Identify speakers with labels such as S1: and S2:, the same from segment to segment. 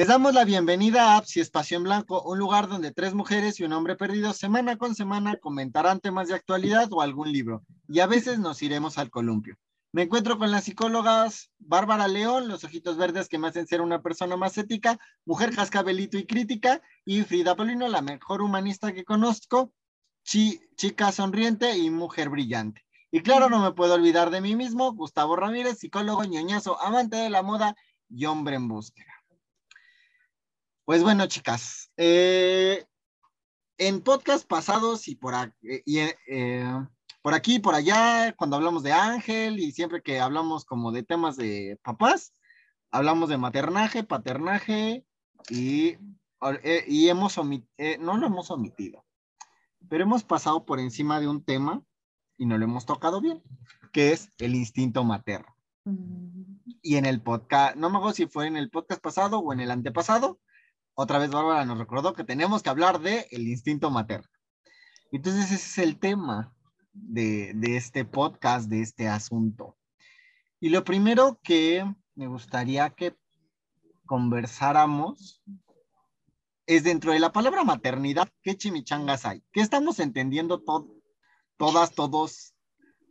S1: Les damos la bienvenida a Apsi Espacio en Blanco, un lugar donde tres mujeres y un hombre perdido semana con semana comentarán temas de actualidad o algún libro, y a veces nos iremos al columpio. Me encuentro con las psicólogas Bárbara León, los ojitos verdes que me hacen ser una persona más ética, mujer jascabelito y crítica, y Frida Polino, la mejor humanista que conozco, chica sonriente y mujer brillante. Y claro, no me puedo olvidar de mí mismo, Gustavo Ramírez, psicólogo ñoñazo, amante de la moda y hombre en búsqueda. Pues bueno, chicas, eh, en podcast pasados y por, eh, eh, por aquí y por allá, cuando hablamos de Ángel y siempre que hablamos como de temas de papás, hablamos de maternaje, paternaje y, y hemos omitido, no lo hemos omitido, pero hemos pasado por encima de un tema y no lo hemos tocado bien, que es el instinto materno. Mm. Y en el podcast, no me acuerdo si fue en el podcast pasado o en el antepasado, otra vez Bárbara nos recordó que tenemos que hablar de el instinto materno. Entonces ese es el tema de, de este podcast, de este asunto. Y lo primero que me gustaría que conversáramos es dentro de la palabra maternidad, ¿qué chimichangas hay? ¿Qué estamos entendiendo todas, todos,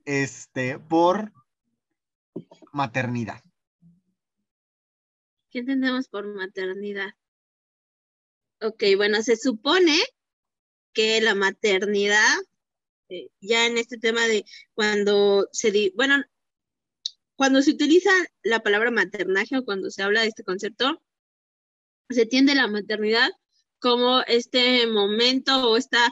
S1: este, por maternidad?
S2: ¿Qué entendemos por maternidad? Ok, bueno, se supone que la maternidad, eh, ya en este tema de cuando se, bueno, cuando se utiliza la palabra maternaje o cuando se habla de este concepto, se tiende la maternidad como este momento o esta,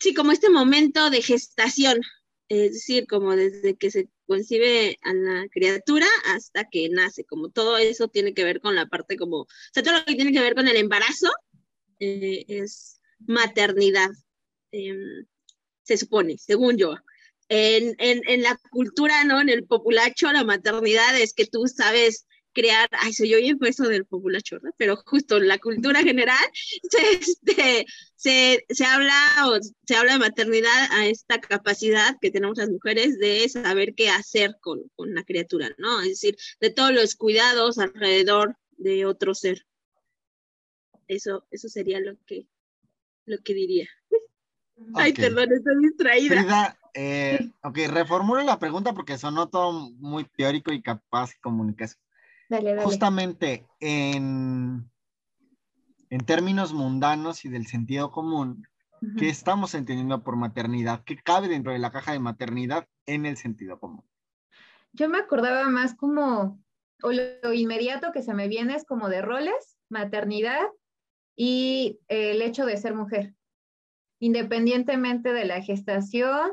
S2: sí, como este momento de gestación, es decir, como desde que se concibe a la criatura hasta que nace, como todo eso tiene que ver con la parte como, o sea, todo lo que tiene que ver con el embarazo eh, es maternidad, em, se supone, según yo. En, en, en, la cultura, ¿no? En el populacho, la maternidad es que tú sabes crear, ay, soy yo bien eso del populacho, ¿no? Pero justo la cultura general se, este, se, se, habla o se habla de maternidad a esta capacidad que tenemos las mujeres de saber qué hacer con, con la criatura, ¿no? Es decir, de todos los cuidados alrededor de otro ser. Eso, eso sería lo que, lo que diría. Ay, perdón, estoy distraída.
S1: Frida, eh, ok, reformulo la pregunta porque sonó todo muy teórico y capaz Justamente en, en términos mundanos y del sentido común, ¿qué estamos entendiendo por maternidad? ¿Qué cabe dentro de la caja de maternidad en el sentido común?
S3: Yo me acordaba más como, o lo, inmediato que se me viene es como de roles, maternidad y el hecho de ser mujer, independientemente de la gestación,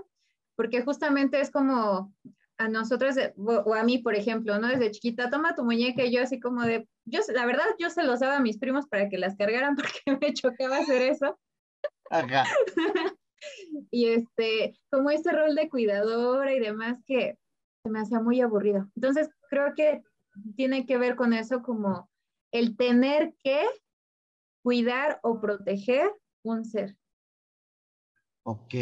S3: porque justamente es como a nosotros, o a mí, por ejemplo, ¿no? Desde chiquita, toma tu muñeca y yo así como de, yo, la verdad, yo se los daba a mis primos para que las cargaran porque me chocaba hacer eso. Ajá. y este, como este rol de cuidadora y demás que se me hacía muy aburrido. Entonces, creo que tiene que ver con eso como el tener que cuidar o proteger un ser.
S1: Ok,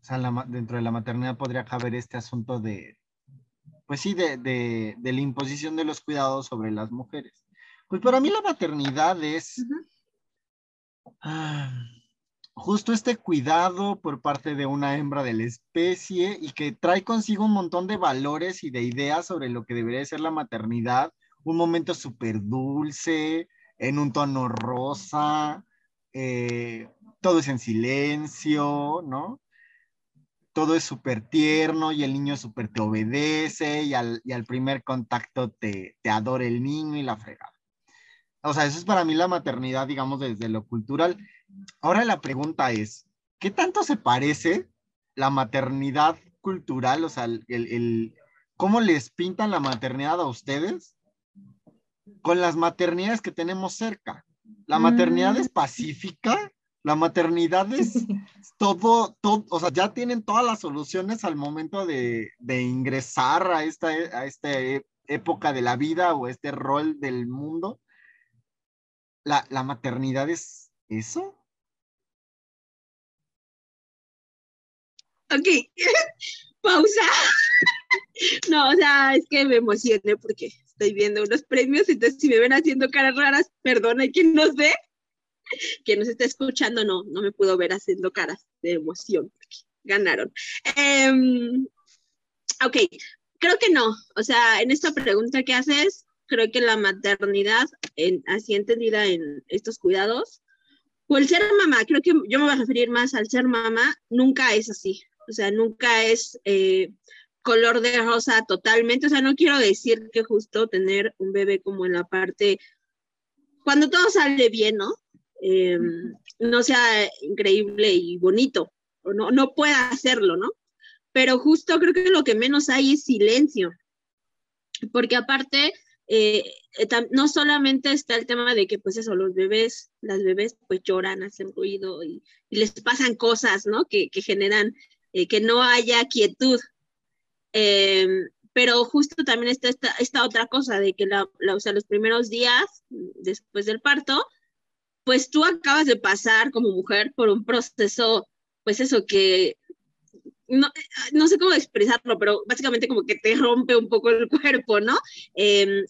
S1: o sea, dentro de la maternidad podría caber este asunto de, pues sí, de, de, la imposición de los cuidados sobre las mujeres. Pues para mí la maternidad es ah, justo este cuidado por parte de una hembra de la especie y que trae consigo un montón de valores y de ideas sobre lo que debería ser la maternidad. Un momento súper dulce, en un tono rosa, eh, todo es en silencio, ¿no? Todo es súper tierno y el niño súper te obedece y al, primer contacto te, te adora el niño y la fregada. O sea, eso es para mí la maternidad, digamos, desde lo cultural. Ahora la pregunta es, ¿qué tanto se parece la maternidad cultural? O sea, el, ¿cómo les pintan la maternidad a ustedes con las maternidades que tenemos cerca? ¿La maternidad es mm. pacífica? La maternidad es todo, todo, o sea, ya tienen todas las soluciones al momento de, ingresar a esta, a esta época de la vida o este rol del mundo. ¿La, la maternidad es eso?
S2: Ok, pausa. No, o sea, es que me emocioné porque estoy viendo unos premios, entonces si me ven haciendo caras raras, perdón, hay quien nos ve, quien nos está escuchando, no, no me pudo ver haciendo caras de emoción, ganaron. Em, ok, creo que no, o sea, en esta pregunta que haces, creo que la maternidad, en, así entendida en estos cuidados, o el ser mamá, creo que yo me voy a referir más al ser mamá, nunca es así, o sea, nunca es eh, color de rosa totalmente, o sea, no quiero decir que justo tener un bebé como en la parte, cuando todo sale bien, ¿no? Em, no sea increíble y bonito, o no, no pueda hacerlo, ¿no? Pero justo creo que lo que menos hay es silencio, porque aparte, eh, no solamente está el tema de que, pues eso, los bebés, las bebés pues lloran, hacen ruido y, les pasan cosas, ¿no? Que, que generan eh, que no haya quietud. Em, pero justo también está esta, esta, otra cosa de que la, o sea, los primeros días después del parto, pues tú acabas de pasar como mujer por un proceso, pues eso que no, no, sé cómo expresarlo, pero básicamente como que te rompe un poco el cuerpo, ¿no? Em,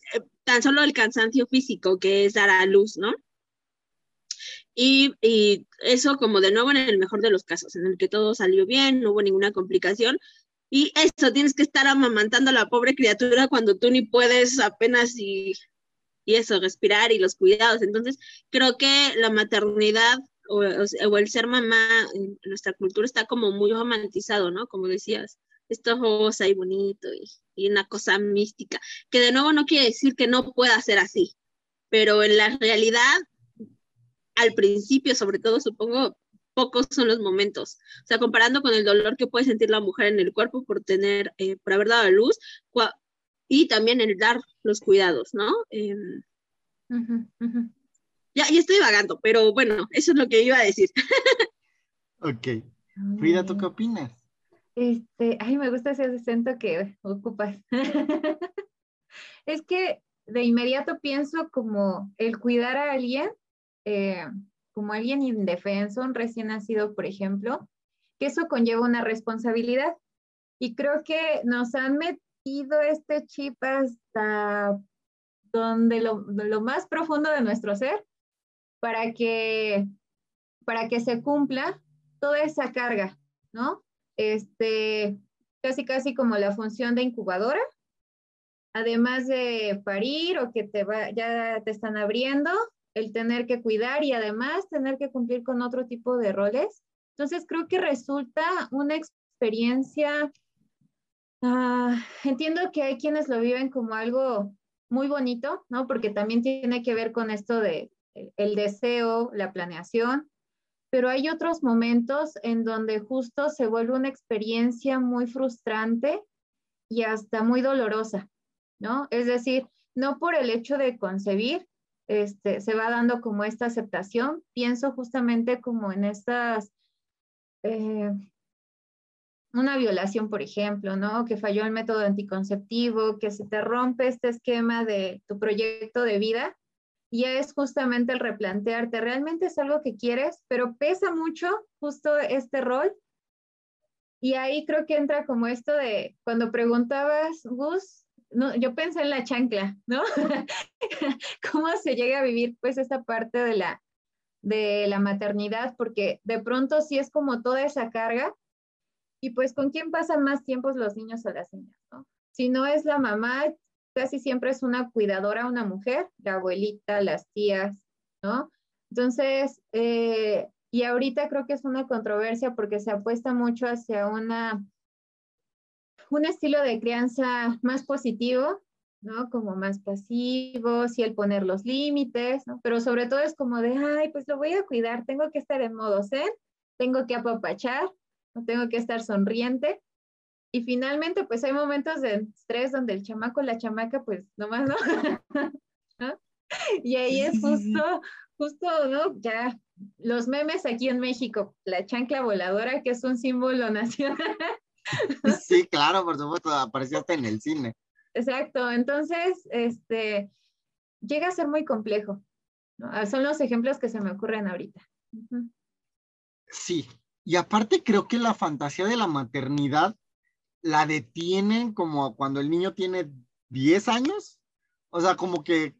S2: tan solo el cansancio físico que es dar a luz, ¿no? Y, y, eso como de nuevo en el mejor de los casos, en el que todo salió bien, no hubo ninguna complicación. Y eso, tienes que estar amamantando a la pobre criatura cuando tú ni puedes apenas y, y eso, respirar y los cuidados. Entonces, creo que la maternidad o, el ser mamá en nuestra cultura está como muy romantizado, ¿no? Como decías, esto rosa y bonito y, y una cosa mística, que de nuevo no quiere decir que no pueda ser así, pero en la realidad al principio, sobre todo, supongo, pocos son los momentos. O sea, comparando con el dolor que puede sentir la mujer en el cuerpo por tener, eh, por haber dado a luz, y también el dar los cuidados, ¿no? Em, ya, ya estoy vagando, pero bueno, eso es lo que iba a decir.
S1: ok. Frida, ¿tú qué opinas?
S3: Este, ay, me gusta ese acento que ocupas. es que de inmediato pienso como el cuidar a alguien eh, como alguien indefenso, un recién nacido, por ejemplo, que eso conlleva una responsabilidad. Y creo que nos han metido este chip hasta donde lo, lo más profundo de nuestro ser para que, para que se cumpla toda esa carga, ¿no? Este, casi, casi como la función de incubadora, además de parir o que te va, ya te están abriendo, el tener que cuidar y además tener que cumplir con otro tipo de roles. Entonces creo que resulta una experiencia, ah, entiendo que hay quienes lo viven como algo muy bonito, ¿no? Porque también tiene que ver con esto de el deseo, la planeación, pero hay otros momentos en donde justo se vuelve una experiencia muy frustrante y hasta muy dolorosa, ¿no? Es decir, no por el hecho de concebir, este, se va dando como esta aceptación. Pienso justamente como en estas, eh, una violación, por ejemplo, ¿no? Que falló el método anticonceptivo, que se te rompe este esquema de tu proyecto de vida. Y es justamente el replantearte, ¿realmente es algo que quieres? Pero pesa mucho justo este rol. Y ahí creo que entra como esto de, cuando preguntabas, Gus, no, yo pensé en la chancla, ¿no? ¿Cómo se llega a vivir pues esta parte de la, de la maternidad? Porque de pronto sí es como toda esa carga y pues con quién pasan más tiempos los niños o las niñas, ¿no? Si no es la mamá, casi siempre es una cuidadora, una mujer, la abuelita, las tías, ¿no? Entonces, eh, y ahorita creo que es una controversia porque se apuesta mucho hacia una un estilo de crianza más positivo, ¿no? Como más pasivo, sí el poner los límites, ¿no? Pero sobre todo es como de, ay, pues lo voy a cuidar, tengo que estar en modo zen, tengo que apapachar, no tengo que estar sonriente. Y finalmente, pues hay momentos de estrés donde el chamaco, la chamaca, pues nomás, ¿no? ¿No? Y ahí es justo, justo, ¿no? Ya los memes aquí en México, la chancla voladora, que es un símbolo nacional.
S1: Sí, claro, por supuesto, apareció hasta en el cine.
S3: Exacto, entonces, este, llega a ser muy complejo. Ah, son los ejemplos que se me ocurren ahorita.
S1: Sí, y aparte creo que la fantasía de la maternidad la detienen como cuando el niño tiene 10 años. O sea, como que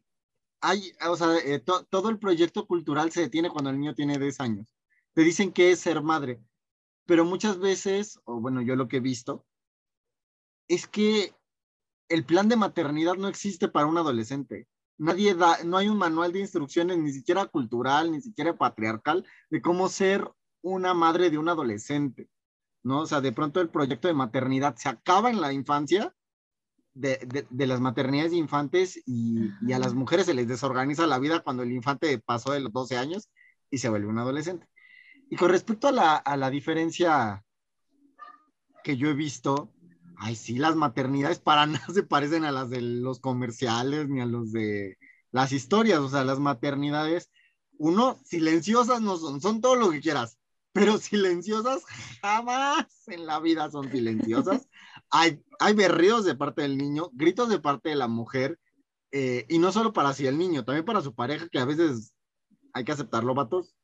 S1: hay, o sea, eh, todo el proyecto cultural se detiene cuando el niño tiene 10 años. Te dicen que es ser madre, pero muchas veces, o bueno, yo lo que he visto, es que el plan de maternidad no existe para un adolescente. Nadie da, no hay un manual de instrucciones, ni siquiera cultural, ni siquiera patriarcal, de cómo ser una madre de un adolescente, ¿no? O sea, de pronto el proyecto de maternidad se acaba en la infancia de, las maternidades de infantes y, a las mujeres se les desorganiza la vida cuando el infante pasó de los 12 años y se vuelve un adolescente. Y con respecto a la, a la diferencia que yo he visto, ay, sí, las maternidades para nada se parecen a las de los comerciales ni a los de las historias, o sea, las maternidades, uno, silenciosas no son, son todo lo que quieras, pero silenciosas jamás en la vida son silenciosas. Hay, hay berridos de parte del niño, gritos de parte de la mujer, eh, y no solo para sí el niño, también para su pareja, que a veces hay que aceptarlo, vatos.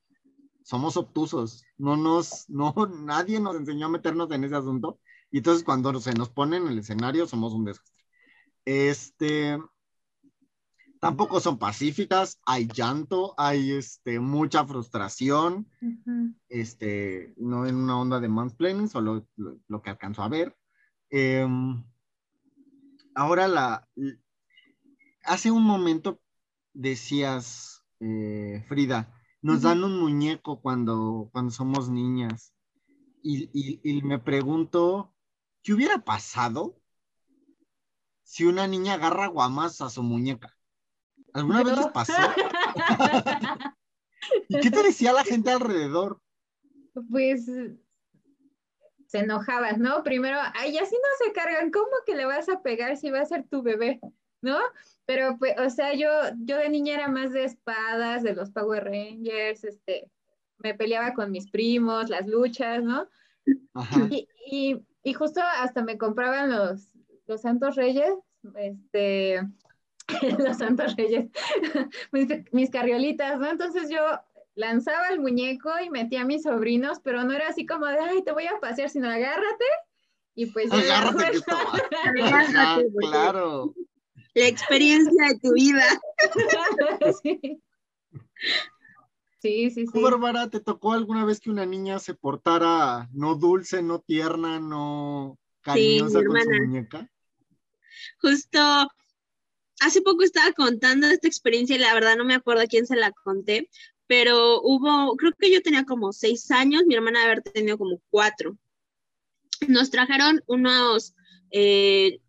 S1: Somos obtusos, no nos, no, nadie nos enseñó a meternos en ese asunto, y entonces cuando se nos pone en el escenario somos un desastre. Este, tampoco son pacíficas, hay llanto, hay este, mucha frustración, este, no en una onda de mansplaining, solo lo, que alcanzó a ver. Em, ahora la, hace un momento decías, eh, Frida, nos dan un muñeco cuando, cuando somos niñas. Y, y, me pregunto, ¿qué hubiera pasado si una niña agarra guamas a su muñeca? ¿Alguna vez les pasó? ¿Y qué te decía la gente alrededor?
S3: Pues se enojaban, ¿no? Primero, ay, así no se cargan, ¿cómo que le vas a pegar si va a ser tu bebé? ¿No? Pero, pues, o sea, yo, yo de niña era más de espadas, de los Power Rangers, este, me peleaba con mis primos, las luchas, ¿no? Y, y, justo hasta me compraban los, los Santos Reyes, este, los Santos Reyes, mis, carriolitas, ¿no? Entonces yo lanzaba el muñeco y metía a mis sobrinos, pero no era así como de, ay, te voy a pasear, sino agárrate. Y pues...
S1: Agárrate claro.
S2: La experiencia de tu vida.
S3: sí. Sí, sí, sí.
S1: Bárbara, ¿te tocó alguna vez que una niña se portara no dulce, no tierna, no cariñosa con su muñeca?
S2: Justo hace poco estaba contando esta experiencia y la verdad no me acuerdo a quién se la conté, pero hubo, creo que yo tenía como seis años, mi hermana haber tenido como cuatro. Nos trajeron unos eh,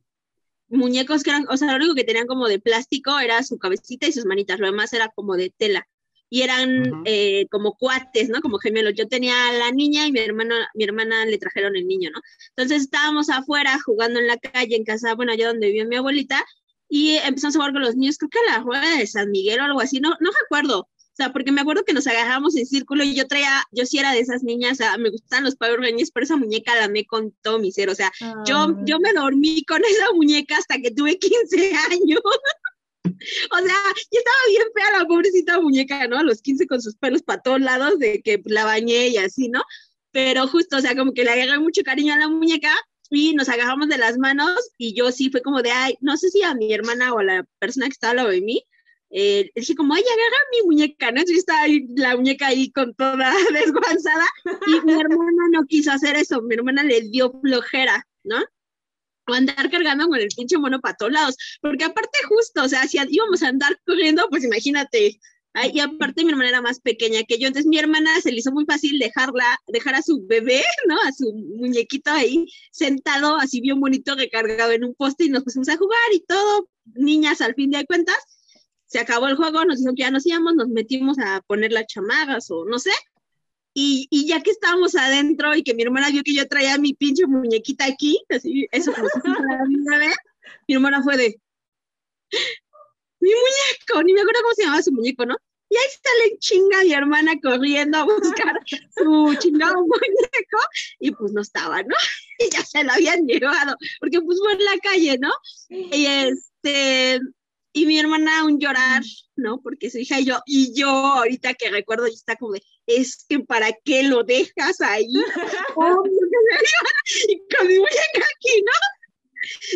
S2: muñecos que eran, o sea, lo único que tenían como de plástico era su cabecita y sus manitas, lo demás era como de tela. Y eran eh, como cuates, ¿no? Como gemelos. Yo tenía a la niña y mi hermana, mi hermana le trajeron el niño, ¿no? Entonces estábamos afuera jugando en la calle, en casa, bueno, allá donde vivía mi abuelita, y empezamos a jugar con los niños, creo que a la rueda de San Miguel o algo así, no, no recuerdo. O sea, porque me acuerdo que nos agarramos en círculo y yo traía, yo sí era de esas niñas, o sea, me gustan los Power Rangers, pero esa muñeca la me con todo mi ser, o sea, yo, ah. yo me dormí con esa muñeca hasta que tuve 15 años. o sea, yo estaba bien fea la pobrecita muñeca, ¿no? A los 15 con sus pelos para todos lados de que la bañé y así, ¿no? Pero justo, o sea, como que le agarré mucho cariño a la muñeca y nos agarramos de las manos y yo sí fue como de, ay, no sé si a mi hermana o a la persona que estaba al lado de mí, eh, dije como, ay, agarra mi muñeca, ¿no? Entonces estaba ahí, la muñeca ahí con toda desguanzada y mi hermana no quiso hacer eso, mi hermana le dio flojera, ¿no? O andar cargando con el pinche mono para todos lados, porque aparte justo, o sea, si íbamos a andar corriendo, pues imagínate, y aparte mi hermana era más pequeña que yo, entonces mi hermana se le hizo muy fácil dejarla, dejar a su bebé, ¿no? A su muñequito ahí sentado, así bien bonito, recargado en un poste y nos pusimos a jugar y todo, niñas al fin de cuentas. Se acabó el juego, nos dijo que ya nos íbamos, nos metimos a poner las chamagas o no sé. Y, y ya que estábamos adentro y que mi hermana vio que yo traía mi pinche muñequita aquí, así, eso como si fuera bebé, mi hermana fue de, mi muñeco, ni me acuerdo cómo se llamaba su muñeco, ¿no? Y ahí sale chinga mi hermana corriendo a buscar su chingado muñeco y pues no estaba, ¿no? Y ya se lo habían llevado, porque pues fue en la calle, ¿no? Y este, y mi hermana un llorar, ¿no? Porque su hija y yo, y yo ahorita que recuerdo, y está como de, es que para qué lo dejas ahí. y con mi muñeca aquí, ¿no?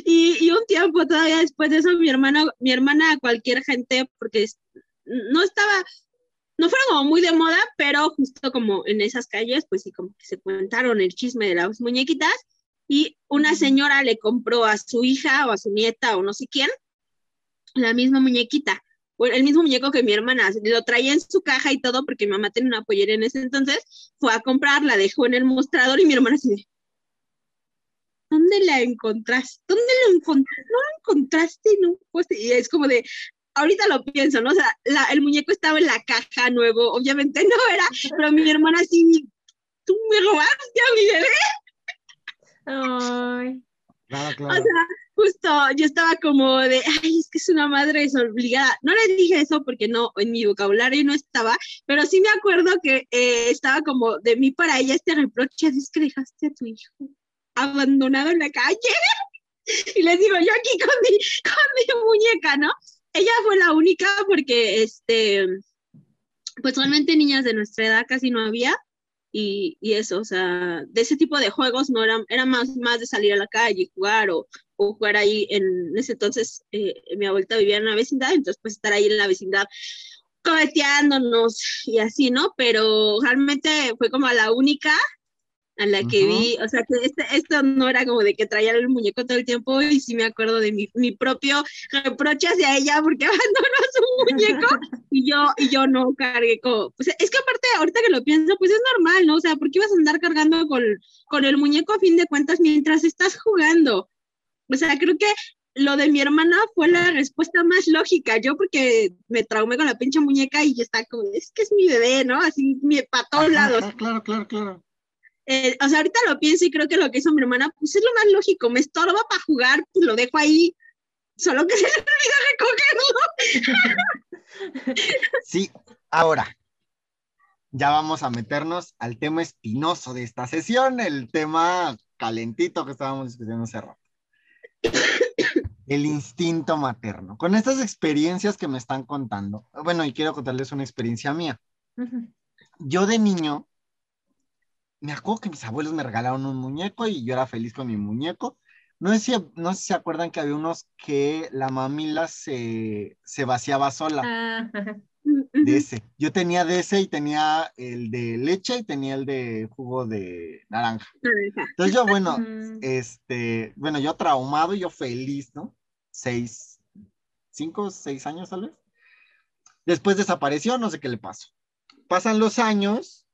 S2: Y, y, un tiempo todavía después de eso, mi hermana, mi hermana, cualquier gente, porque no estaba, no fueron como muy de moda, pero justo como en esas calles, pues sí, como que se contaron el chisme de las muñequitas, y una señora le compró a su hija o a su nieta o no sé quién, la misma muñequita, el mismo muñeco que mi hermana, lo traía en su caja y todo, porque mi mamá tenía una pollera en ese entonces, fue a comprar, la dejó en el mostrador y mi hermana así ¿dónde la encontraste? ¿Dónde lo encontraste? ¿No lo encontraste? No, pues, y es como de, ahorita lo pienso, ¿no? O sea, el muñeco estaba en la caja nuevo, obviamente no era, pero mi hermana así, tú me robaste a mi bebé.
S3: Ay.
S1: Claro, claro.
S2: O sea, justo yo estaba como de, ay, es que es una madre desobligada. No le dije eso porque no, en mi vocabulario no estaba, pero sí me acuerdo que eh, estaba como de mí para ella este reproche, es que dejaste a tu hijo abandonado en la calle. y les digo, yo aquí con mi, con mi muñeca, ¿no? Ella fue la única porque, este, pues realmente niñas de nuestra edad casi no había. Y, y, eso, o sea, de ese tipo de juegos no eran, era más, más de salir a la calle, jugar o, o jugar ahí en ese entonces, eh, mi abuelita vivía en la vecindad, entonces pues estar ahí en la vecindad cometeándonos y así, ¿no? Pero realmente fue como la única a la que vi, o sea, que esto no era como de que traía el muñeco todo el tiempo y sí me acuerdo de mi, mi propio reproche hacia ella porque abandonó su muñeco y yo, y yo no cargué como, pues es que aparte ahorita que lo pienso, pues es normal, ¿no? O sea, ¿por qué ibas a andar cargando con, con el muñeco a fin de cuentas mientras estás jugando? O sea, creo que lo de mi hermana fue la respuesta más lógica. Yo porque me traumé con la pinche muñeca y está como, es que es mi bebé, ¿no? Así, para todos lados.
S1: Claro, claro, claro.
S2: Eh, o sea, ahorita lo pienso y creo que lo que hizo mi hermana, pues es lo más lógico, me estorba para jugar, pues lo dejo ahí, solo que se le olvida recogerlo.
S1: Sí, ahora, ya vamos a meternos al tema espinoso de esta sesión, el tema calentito que estábamos discutiendo hace rato. El instinto materno. Con estas experiencias que me están contando, bueno, y quiero contarles una experiencia mía. Yo de niño me acuerdo que mis abuelos me regalaron un muñeco y yo era feliz con mi muñeco. No sé si, no se acuerdan que había unos que la mamila se, se vaciaba sola.
S3: Ah,
S1: de ese. Yo tenía de ese y tenía el de leche y tenía el de jugo de naranja. Entonces yo, bueno, este, bueno, yo traumado y yo feliz, ¿no? Seis, cinco, seis años tal vez. Después desapareció, no sé qué le pasó. Pasan los años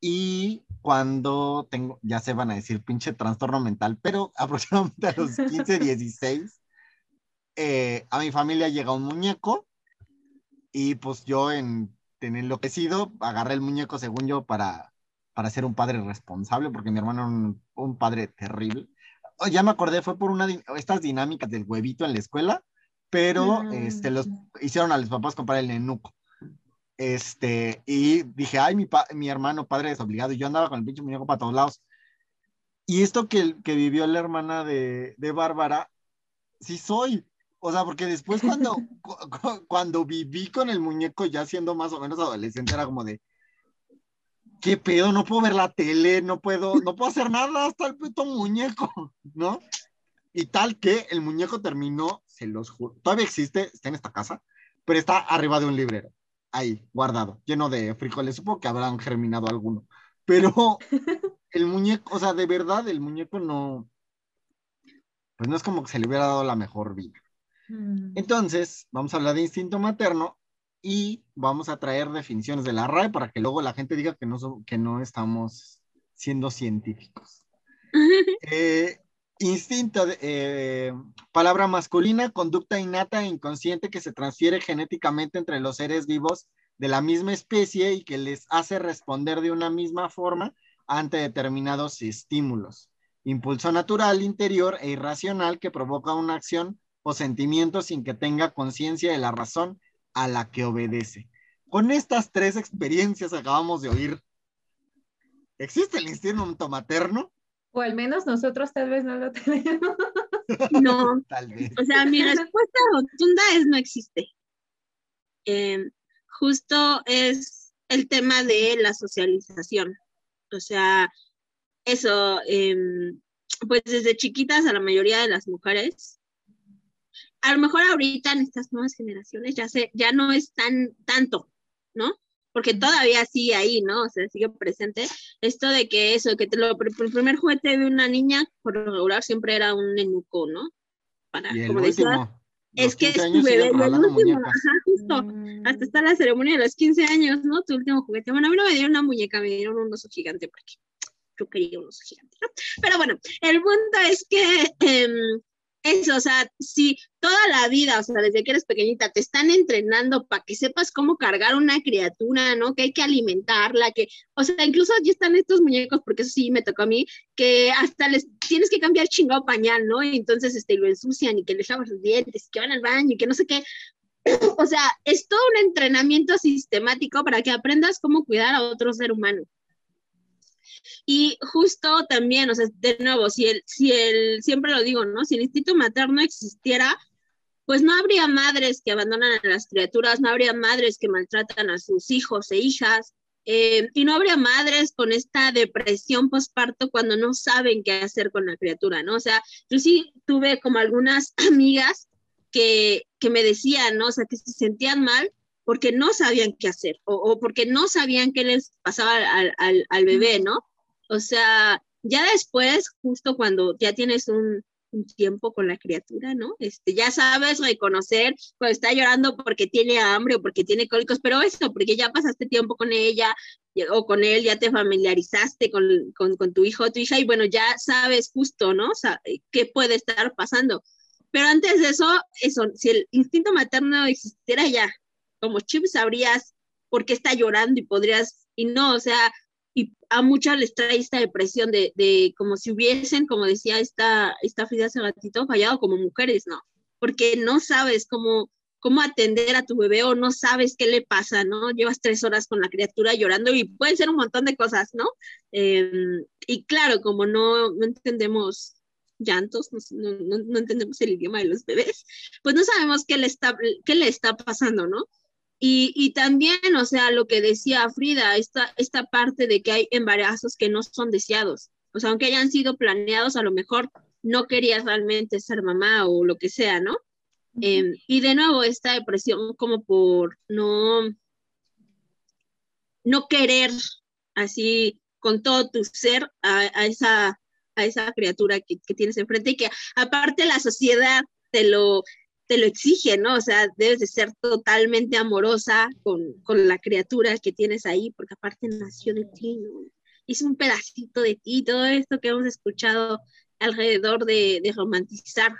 S1: y cuando tengo, ya se van a decir pinche trastorno mental, pero aproximadamente a los 15, 16, eh, a mi familia llega un muñeco y pues yo en, en enloquecido agarré el muñeco según yo para, para ser un padre responsable, porque mi hermano era un, un padre terrible. Oh, ya me acordé, fue por una estas dinámicas del huevito en la escuela, pero
S3: Mm.
S1: este, los hicieron a los papás comprar el nenuco. Este, y dije, ay, mi, pa- mi hermano, padre desobligado, y yo andaba con el pinche muñeco para todos lados. Y esto que, que vivió la hermana de, de Bárbara, sí soy. O sea, porque después cuando, cu- cu- cuando viví con el muñeco ya siendo más o menos adolescente, era como de, ¿qué pedo? No puedo ver la tele, no puedo, no puedo hacer nada hasta el puto muñeco, ¿no? Y tal que el muñeco terminó, se los juro, todavía existe, está en esta casa, pero está arriba de un librero, ahí, guardado, lleno de frijoles, supongo que habrán germinado alguno, pero el muñeco, o sea, de verdad, el muñeco no, pues no es como que se le hubiera dado la mejor vida.
S3: Mm.
S1: Entonces, vamos a hablar de instinto materno y vamos a traer definiciones de la RAE para que luego la gente diga que no, que no estamos siendo científicos. Eh, instinto, eh, palabra masculina, conducta innata e inconsciente que se transfiere genéticamente entre los seres vivos de la misma especie y que les hace responder de una misma forma ante determinados estímulos. Impulso natural, interior e irracional que provoca una acción o sentimiento sin que tenga conciencia de la razón a la que obedece. Con estas tres experiencias acabamos de oír, ¿existe el instinto materno?
S3: O al menos nosotros tal vez no lo tenemos.
S2: No.
S1: Tal vez.
S2: O sea, mi respuesta rotunda es no existe. Em, justo es el tema de la socialización. O sea, eso, em, pues desde chiquitas a la mayoría de las mujeres, a lo mejor ahorita en estas nuevas generaciones ya, se, ya no es tan tanto, ¿no? Porque todavía sigue ahí, ¿no? O sea, sigue presente esto de que eso, que te lo, el primer juguete de una niña, por lo regular, siempre era un nenuco, ¿no?
S1: Para, como decía,
S2: es que es tu bebé, el último, ajá, justo, mm. hasta está la ceremonia de los 15 años, ¿no? Tu último juguete. Bueno, a mí no me dieron una muñeca, me dieron un oso gigante, porque yo quería un oso gigante, ¿no? Pero bueno, el punto es que eh, eso, o sea, si toda la vida, o sea, desde que eres pequeñita, te están entrenando para que sepas cómo cargar una criatura, ¿no? Que hay que alimentarla, que, o sea, incluso ya están estos muñecos, porque eso sí me tocó a mí, que hasta les tienes que cambiar chingado pañal, ¿no? Y entonces, este, lo ensucian y que les lavas los dientes, que van al baño y que no sé qué. O sea, es todo un entrenamiento sistemático para que aprendas cómo cuidar a otro ser humano. Y justo también, o sea, de nuevo, si el, si el, siempre lo digo, ¿no? Si el instinto materno existiera, pues no habría madres que abandonan a las criaturas, no habría madres que maltratan a sus hijos e hijas, eh, y no habría madres con esta depresión postparto cuando no saben qué hacer con la criatura, ¿no? O sea, yo sí tuve como algunas amigas que, que me decían, ¿no? O sea, que se sentían mal porque no sabían qué hacer o, o porque no sabían qué les pasaba al, al, al, bebé, ¿no? O sea, ya después, justo cuando ya tienes un, tiempo con la criatura, ¿no? Este, ya sabes reconocer cuando está llorando porque tiene hambre o porque tiene cólicos, pero eso, porque ya pasaste tiempo con ella o con él, ya te familiarizaste con, con, con tu hijo o tu hija y bueno, ya sabes justo, ¿no? O sea, qué puede estar pasando. Pero antes de eso, eso, si el instinto materno existiera ya, como chip sabrías por qué está llorando y podrías, y no, o sea, y a muchas les trae esta depresión de, de como si hubiesen, como decía esta, esta Frida hace ratito, fallado como mujeres, ¿no? Porque no sabes cómo, cómo atender a tu bebé o no sabes qué le pasa, ¿no? Llevas tres horas con la criatura llorando y pueden ser un montón de cosas, ¿no? Eh, y claro, como no, no entendemos llantos, no, no, no, entendemos el idioma de los bebés, pues no sabemos qué le está, qué le está pasando, ¿no? Y, y, también, o sea, lo que decía Frida, esta, esta parte de que hay embarazos que no son deseados. O sea, aunque hayan sido planeados, a lo mejor no querías realmente ser mamá o lo que sea, ¿no? Eh, y de nuevo, esta depresión como por no, no querer así con todo tu ser a, a esa, a esa criatura que, que tienes enfrente y que aparte la sociedad te lo, te lo exige, ¿no? O sea, debes de ser totalmente amorosa con, con la criatura que tienes ahí, porque aparte nació de ti, ¿no? Es un pedacito de ti, todo esto que hemos escuchado alrededor de, de romantizar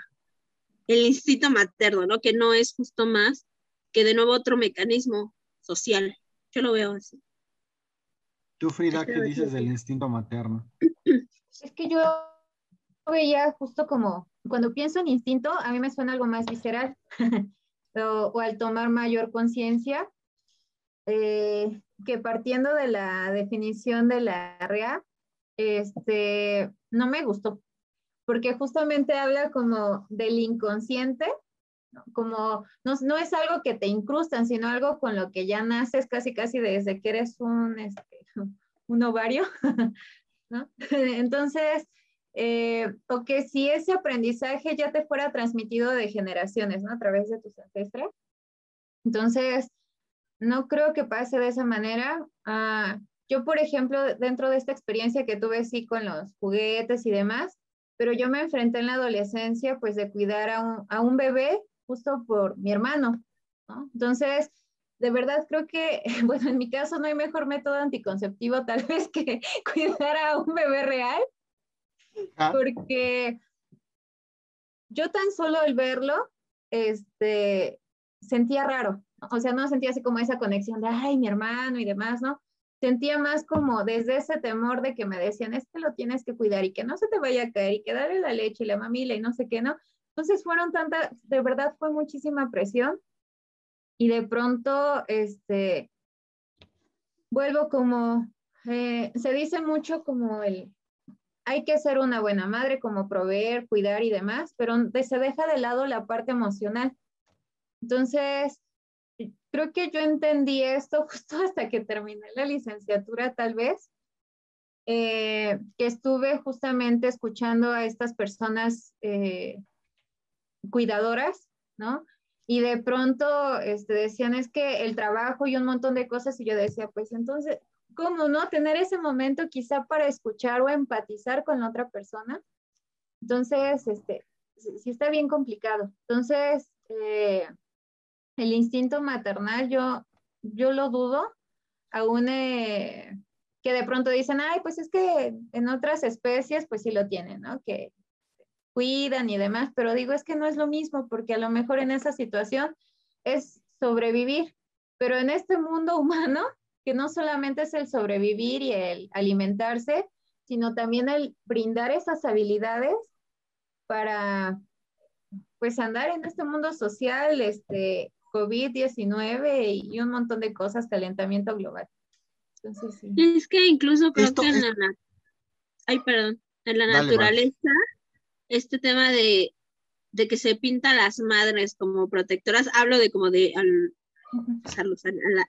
S2: el instinto materno, ¿no? Que no es justo más que de nuevo otro mecanismo social. Yo lo veo así.
S1: Tú, Frida, ¿qué dices del instinto materno?
S3: Es que yo veía justo como cuando pienso en instinto, a mí me suena algo más visceral, o, o, al tomar mayor conciencia, eh, que partiendo de la definición de la REA, este, no me gustó, porque justamente habla como del inconsciente, como no, no, es algo que te incrustan, sino algo con lo que ya naces casi casi desde que eres un, este, un ovario, ¿no? Entonces, eh, o que si ese aprendizaje ya te fuera transmitido de generaciones, ¿no? A través de tus ancestros. Entonces, no creo que pase de esa manera. Ah, yo, por ejemplo, dentro de esta experiencia que tuve, sí, con los juguetes y demás, pero yo me enfrenté en la adolescencia, pues, de cuidar a un, a un bebé justo por mi hermano, ¿no? Entonces, de verdad creo que, bueno, en mi caso no hay mejor método anticonceptivo tal vez que cuidar a un bebé real Porque yo tan solo al verlo, este, sentía raro. O sea, no sentía así como esa conexión de, ay, mi hermano y demás, ¿no? Sentía más como desde ese temor de que me decían, es que lo tienes que cuidar y que no se te vaya a caer y que darle la leche y la mamila y no sé qué, ¿no? Entonces fueron tantas, de verdad fue muchísima presión y de pronto, este, vuelvo como, eh, se dice mucho como el, hay que ser una buena madre, como proveer, cuidar y demás, pero se deja de lado la parte emocional. Entonces, creo que yo entendí esto justo hasta que terminé la licenciatura, tal vez, eh, que estuve justamente escuchando a estas personas eh, cuidadoras, ¿no? Y de pronto este, decían, es que el trabajo y un montón de cosas, y yo decía, pues entonces, ¿cómo no? Tener ese momento quizá para escuchar o empatizar con la otra persona. Entonces, este, sí está bien complicado. Entonces, eh, el instinto maternal, yo, yo lo dudo, aún eh, que de pronto dicen, ay, pues es que en otras especies, pues sí lo tienen, ¿no? Que cuidan y demás, pero digo, es que no es lo mismo, porque a lo mejor en esa situación es sobrevivir, pero en este mundo humano, que no solamente es el sobrevivir y el alimentarse, sino también el brindar esas habilidades para, pues, andar en este mundo social, este, COVID-19 y un montón de cosas, calentamiento global. Entonces, sí.
S2: Es que incluso creo que en la, ay, perdón, en la naturaleza este tema de, que se pinta a las madres como protectoras, hablo de como de al,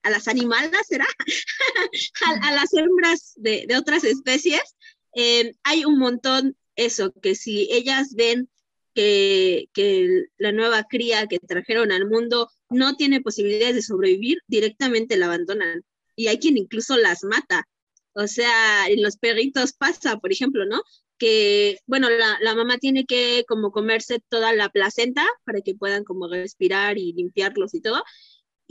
S2: a, las animalas, ¿será? a, las hembras de, otras especies, eh, hay un montón eso, que si ellas ven que, que, la nueva cría que trajeron al mundo no tiene posibilidades de sobrevivir, directamente la abandonan. Y hay quien incluso las mata. O sea, en los perritos pasa, por ejemplo, ¿no? que, bueno, la, la, mamá tiene que como comerse toda la placenta para que puedan como respirar y limpiarlos y todo.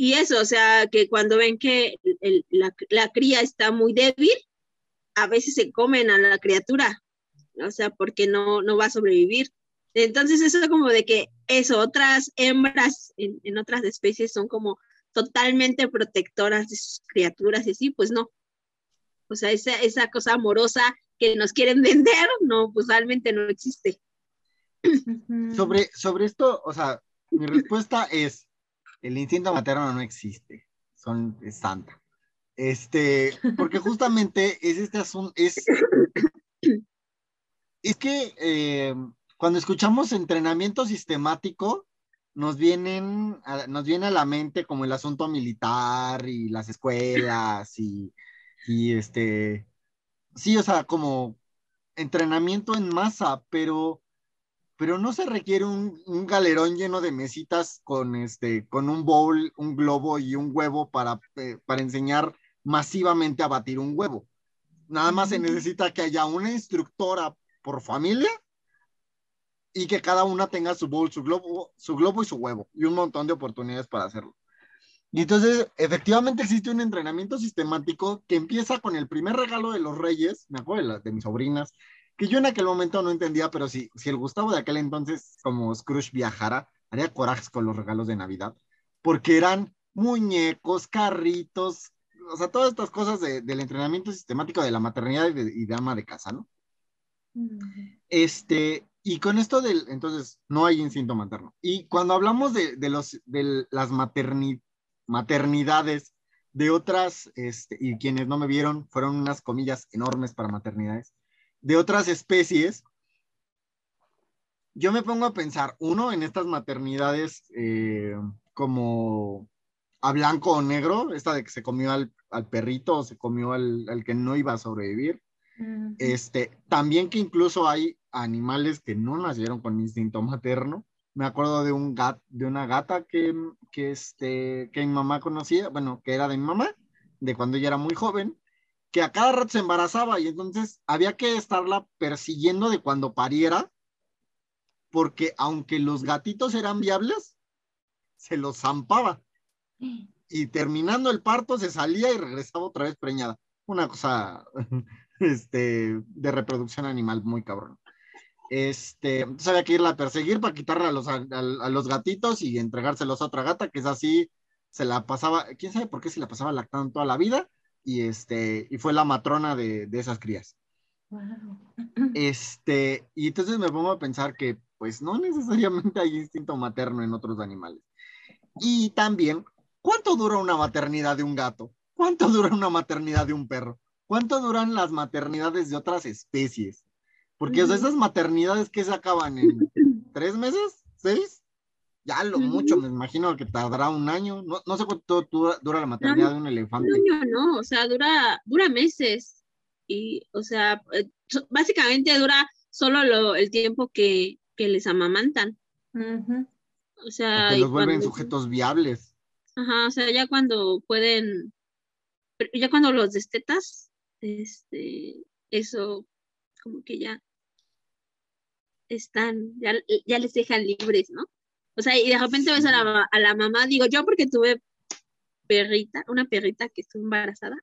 S2: Y eso, o sea, que cuando ven que la, la, cría está muy débil, a veces se comen a la criatura, o sea, porque no, no va a sobrevivir. Entonces, eso es como de que eso, otras hembras en, en otras especies son como totalmente protectoras de sus criaturas y así, pues no. O sea, esa, esa cosa amorosa que nos quieren vender, no, pues realmente no existe.
S1: Sobre, sobre esto, o sea, mi respuesta es, el instinto materno no existe, son, es santa. Este, porque justamente es este asunto, es, es que eh, cuando escuchamos entrenamiento sistemático, nos vienen, nos viene a la mente como el asunto militar y las escuelas y, y este, sí, o sea, como entrenamiento en masa, pero, pero no se requiere un, galerón lleno de mesitas con, este, con un bowl, un globo y un huevo para, eh, para enseñar masivamente a batir un huevo. Nada más se necesita que haya una instructora por familia y que cada una tenga su bowl, su globo, su globo y su huevo y un montón de oportunidades para hacerlo. Y entonces, efectivamente existe un entrenamiento sistemático que empieza con el primer regalo de los reyes, me acuerdo de, mis sobrinas, que yo en aquel momento no entendía, pero si, si el Gustavo de aquel entonces, como Scrooge viajara, haría corajes con los regalos de Navidad, porque eran muñecos, carritos, o sea, todas estas cosas del entrenamiento sistemático de la maternidad y de, ama de casa, ¿no? Este, y con esto del, entonces, no hay instinto materno. Y cuando hablamos de, de los, de las maternidades, maternidades de otras, este, y quienes no me vieron, fueron unas comillas enormes para maternidades, de otras especies, yo me pongo a pensar, uno, en estas maternidades eh, como a blanco o negro, esta de que se comió al, perrito o se comió al, que no iba a sobrevivir. Este, también que incluso hay animales que no nacieron con instinto materno, me acuerdo de un gat, de una gata que, que, este, que mi mamá conocía, bueno, que era de mi mamá, de cuando ella era muy joven, que a cada rato se embarazaba y entonces había que estarla persiguiendo de cuando pariera, porque aunque los gatitos eran viables, se los zampaba. Y terminando el parto se salía y regresaba otra vez preñada. Una cosa este, de reproducción animal muy cabrón. Este, entonces había que irla a perseguir para quitarle a los, a, los gatitos y entregárselos a otra gata, que es así, se la pasaba, quién sabe por qué se la pasaba lactando toda la vida, y este, y fue la matrona de, de esas crías. Este, y entonces me pongo a pensar que, pues, no necesariamente hay instinto materno en otros animales. Y también, ¿cuánto dura una maternidad de un gato? ¿Cuánto dura una maternidad de un perro? ¿Cuánto duran las maternidades de otras especies? Porque esas maternidades que se acaban en tres meses, seis, ya lo mucho, me imagino que tardará un año. No, sé cuánto dura, la maternidad de un elefante.
S2: Un año no, o sea, dura, dura meses. Y, o sea, eh, básicamente dura solo lo, el tiempo que, que les amamantan. O sea,
S1: los vuelven sujetos viables.
S2: Ajá, o sea, ya cuando pueden, ya cuando los destetas, este, eso como que ya están, ya, ya les dejan libres, ¿no? O sea, y de repente ves a la, a la mamá, digo, yo porque tuve perrita, una perrita que estuvo embarazada,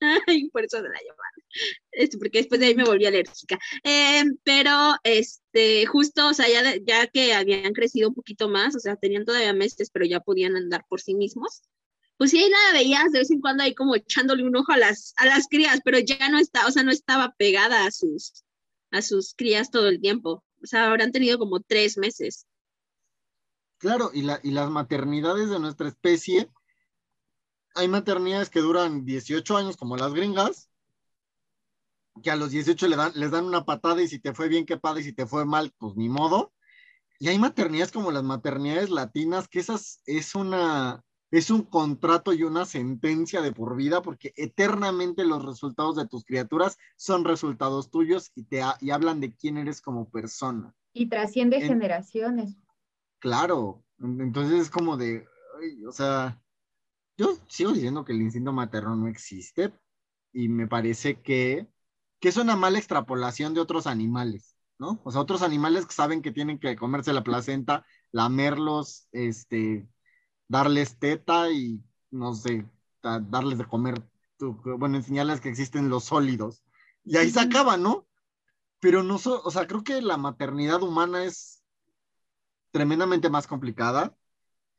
S2: Ay, por eso se la llamaron. Este, porque después de ahí me volví alérgica. Eh, pero, este, justo, o sea, ya, ya que habían crecido un poquito más, o sea, tenían todavía meses, pero ya podían andar por sí mismos, pues sí, ahí la veías de vez en cuando ahí como echándole un ojo a las, a las crías, pero ya no está, o sea, no estaba pegada a sus, a sus crías todo el tiempo. O sea, habrán tenido como tres meses.
S1: Claro, y, la, y las maternidades de nuestra especie, hay maternidades que duran 18 años como las gringas, que a los 18 le dan, les dan una patada y si te fue bien, qué padre, y si te fue mal, pues ni modo. Y hay maternidades como las maternidades latinas, que esas es una, es un contrato y una sentencia de por vida, porque eternamente los resultados de tus criaturas son resultados tuyos y te y hablan de quién eres como persona.
S3: Y trasciende generaciones.
S1: Claro, entonces es como de, o sea, yo sigo diciendo que el instinto materno no existe y me parece que, es una mala extrapolación de otros animales, ¿no? O sea, otros animales que saben que tienen que comerse la placenta, lamerlos, este, darles teta y, no sé, darles de comer, bueno, enseñarles que existen los sólidos. Y ahí se acaba, ¿no? Pero no, o sea, creo que la maternidad humana es tremendamente más complicada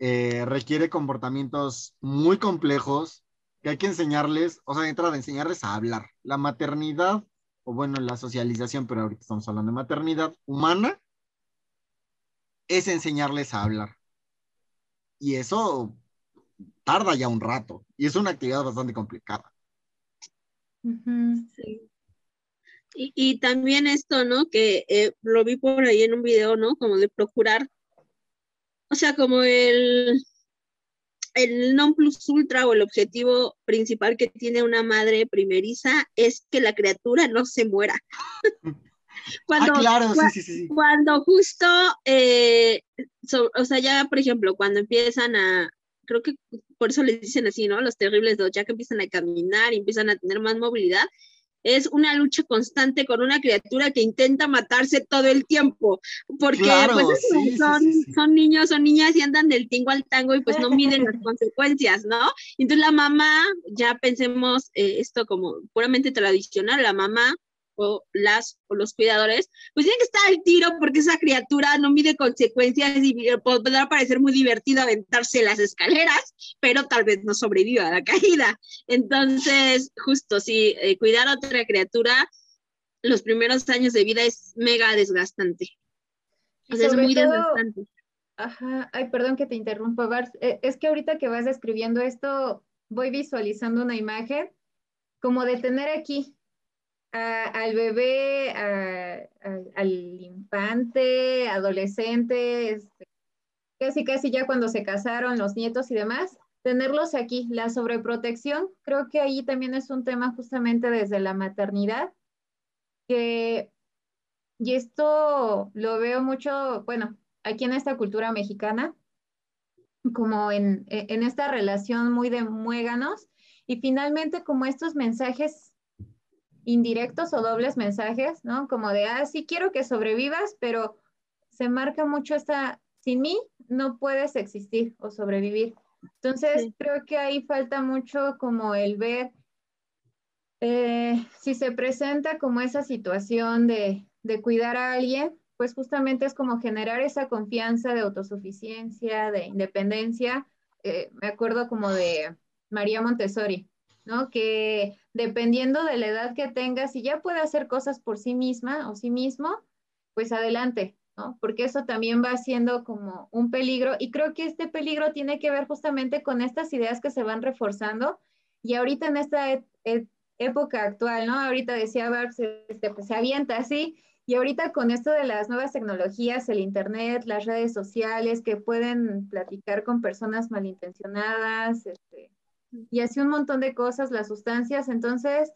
S1: eh, requiere comportamientos muy complejos que hay que enseñarles, o sea, de entrada, enseñarles a hablar. La maternidad, o bueno, la socialización, pero ahorita estamos hablando de maternidad humana, es enseñarles a hablar. Y eso tarda ya un rato, y es una actividad bastante complicada.
S2: Sí. Y, también esto, ¿no? Que eh, lo vi por ahí en un video, ¿no? Como de procurar o sea, como el, el non plus ultra o el objetivo principal que tiene una madre primeriza es que la criatura no se muera.
S1: cuando, ah, claro, sí, sí, sí.
S2: Cuando justo, eh, o sea, ya, por ejemplo, cuando empiezan a, creo que por eso les dicen así, ¿no? Los terribles dos, ya que empiezan a caminar y empiezan a tener más movilidad, es una lucha constante con una criatura que intenta matarse todo el tiempo, porque pues, son, niños, son niñas y andan del tingo al tango y pues no miden las consecuencias, ¿no? Entonces la mamá, ya pensemos eh, esto como puramente tradicional, la mamá o las o los cuidadores, pues tienen que estar al tiro porque esa criatura no mide consecuencias y podrá parecer muy divertido aventarse las escaleras, pero tal vez no sobreviva a la caída. Entonces, justo sí, eh, cuidar a otra criatura los primeros años de vida es mega desgastante. es muy desgastante.
S3: Ajá, ay, perdón que te interrumpa, Bars. Eh, es que ahorita que vas describiendo esto, voy visualizando una imagen como de tener aquí al bebé, al infante, adolescente, este, casi casi ya cuando se casaron los nietos y demás, tenerlos aquí. La sobreprotección, creo que ahí también es un tema justamente desde la maternidad, que, y esto lo veo mucho, bueno, aquí en esta cultura mexicana, como en, en esta relación muy de muéganos, y finalmente como estos mensajes indirectos o dobles mensajes, ¿no? Como de, ah, sí quiero que sobrevivas, pero se marca mucho esta, sin mí no puedes existir o sobrevivir. Entonces, creo que ahí falta mucho como el ver eh, si se presenta como esa situación de, de cuidar a alguien, pues justamente es como generar esa confianza de autosuficiencia, de independencia. Eh, me acuerdo como de María Montessori, ¿no? Que dependiendo de la edad que tenga, si ya puede hacer cosas por sí misma o sí mismo, pues adelante, ¿no? Porque eso también va siendo como un peligro y creo que este peligro tiene que ver justamente con estas ideas que se van reforzando y ahorita en esta época actual, ¿no? Ahorita decía Barbs, este, pues se avienta así Y ahorita con esto de las nuevas tecnologías, el Internet, las redes sociales, que pueden platicar con personas malintencionadas, este, y así un montón de cosas, las sustancias, entonces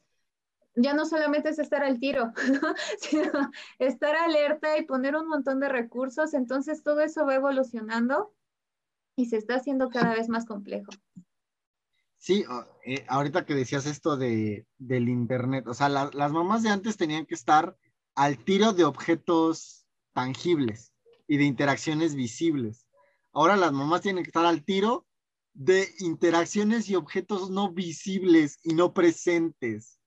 S3: ya no solamente es estar al tiro, sino estar alerta y poner un montón de recursos, entonces todo eso va evolucionando y se está haciendo cada vez más complejo.
S1: Sí, eh, ahorita que decías esto de, del Internet, o sea, las mamás de antes tenían que estar al tiro de objetos tangibles y de interacciones visibles. Ahora las mamás tienen que estar al tiro de interacciones y objetos no visibles y no presentes.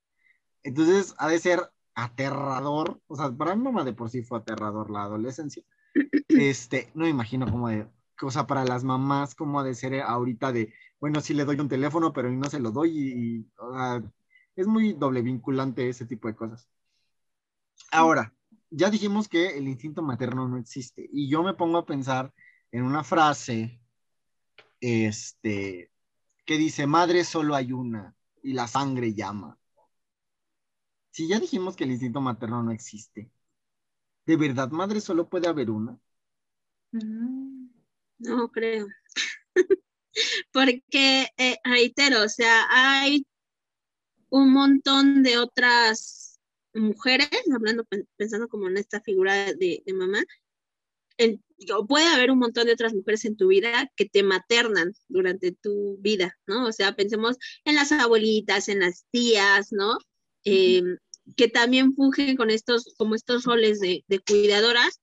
S1: Entonces, ha de ser aterrador, o sea, para mi mamá de por sí fue aterrador la adolescencia. Este, no me imagino cómo de, o sea, para las mamás, cómo ha de ser ahorita de, bueno, sí le doy un teléfono, pero no se lo doy y, es muy doble vinculante ese tipo de cosas. Ahora, ya dijimos que el instinto materno no existe y yo me pongo a pensar en una frase, este, que dice, madre solo hay una y la sangre llama. Si ya dijimos que el instinto materno no existe, ¿de verdad madre solo puede haber una?
S2: No creo. Porque, eh, reitero, o sea, hay un montón de otras mujeres, hablando, pensando como en esta figura de, mamá, puede haber un montón de otras mujeres en tu vida que te maternan durante tu vida, ¿no? O sea, pensemos en las abuelitas, en las tías, ¿no? que también fungen con estos, como estos roles de, de cuidadoras,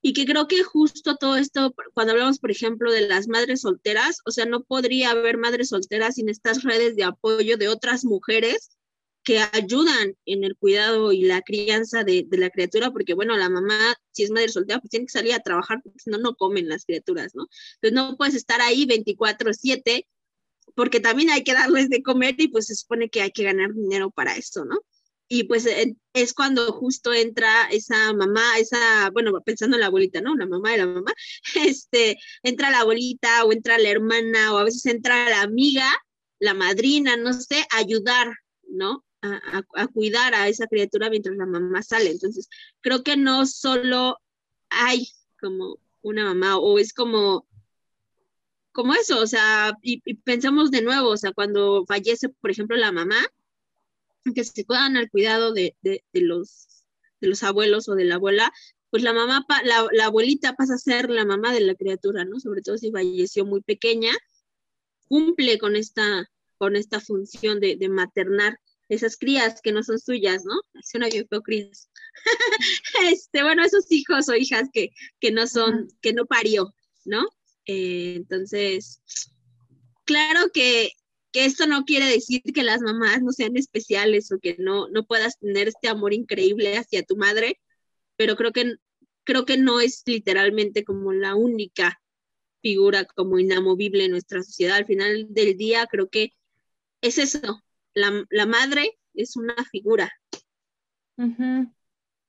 S2: y que creo que justo todo esto, cuando hablamos, por ejemplo, de las madres solteras, o sea, no podría haber madres solteras sin estas redes de apoyo de otras mujeres que ayudan en el cuidado y la crianza de, de, la criatura, porque bueno, la mamá, si es madre soltera, pues tiene que salir a trabajar, porque si no, no comen las criaturas, ¿no? Entonces no puedes estar ahí 24/7, porque también hay que darles de comer y pues se supone que hay que ganar dinero para eso, ¿no? y pues es cuando justo entra esa mamá, esa, bueno, pensando en la abuelita, ¿no? La mamá de la mamá, este, entra la abuelita o entra la hermana o a veces entra la amiga, la madrina, no sé, ayudar, ¿no? A, cuidar a esa criatura mientras la mamá sale. Entonces, creo que no solo hay como una mamá o es como como eso, o sea, y, y pensamos de nuevo, o sea, cuando fallece, por ejemplo, la mamá, que se puedan al cuidado de, los, de los abuelos o de la abuela, pues la mamá, la, abuelita pasa a ser la mamá de la criatura, ¿no? Sobre todo si falleció muy pequeña, cumple con esta, con esta función de, maternar esas crías que no son suyas, ¿no? Es una crías. este, bueno, esos hijos o hijas que, no son, que no parió, ¿no? Eh, entonces, claro que esto no quiere decir que las mamás no sean especiales o que no, no puedas tener este amor increíble hacia tu madre, pero creo que, creo que no es literalmente como la única figura como inamovible en nuestra sociedad. Al final del día creo que es eso, la, madre es una figura.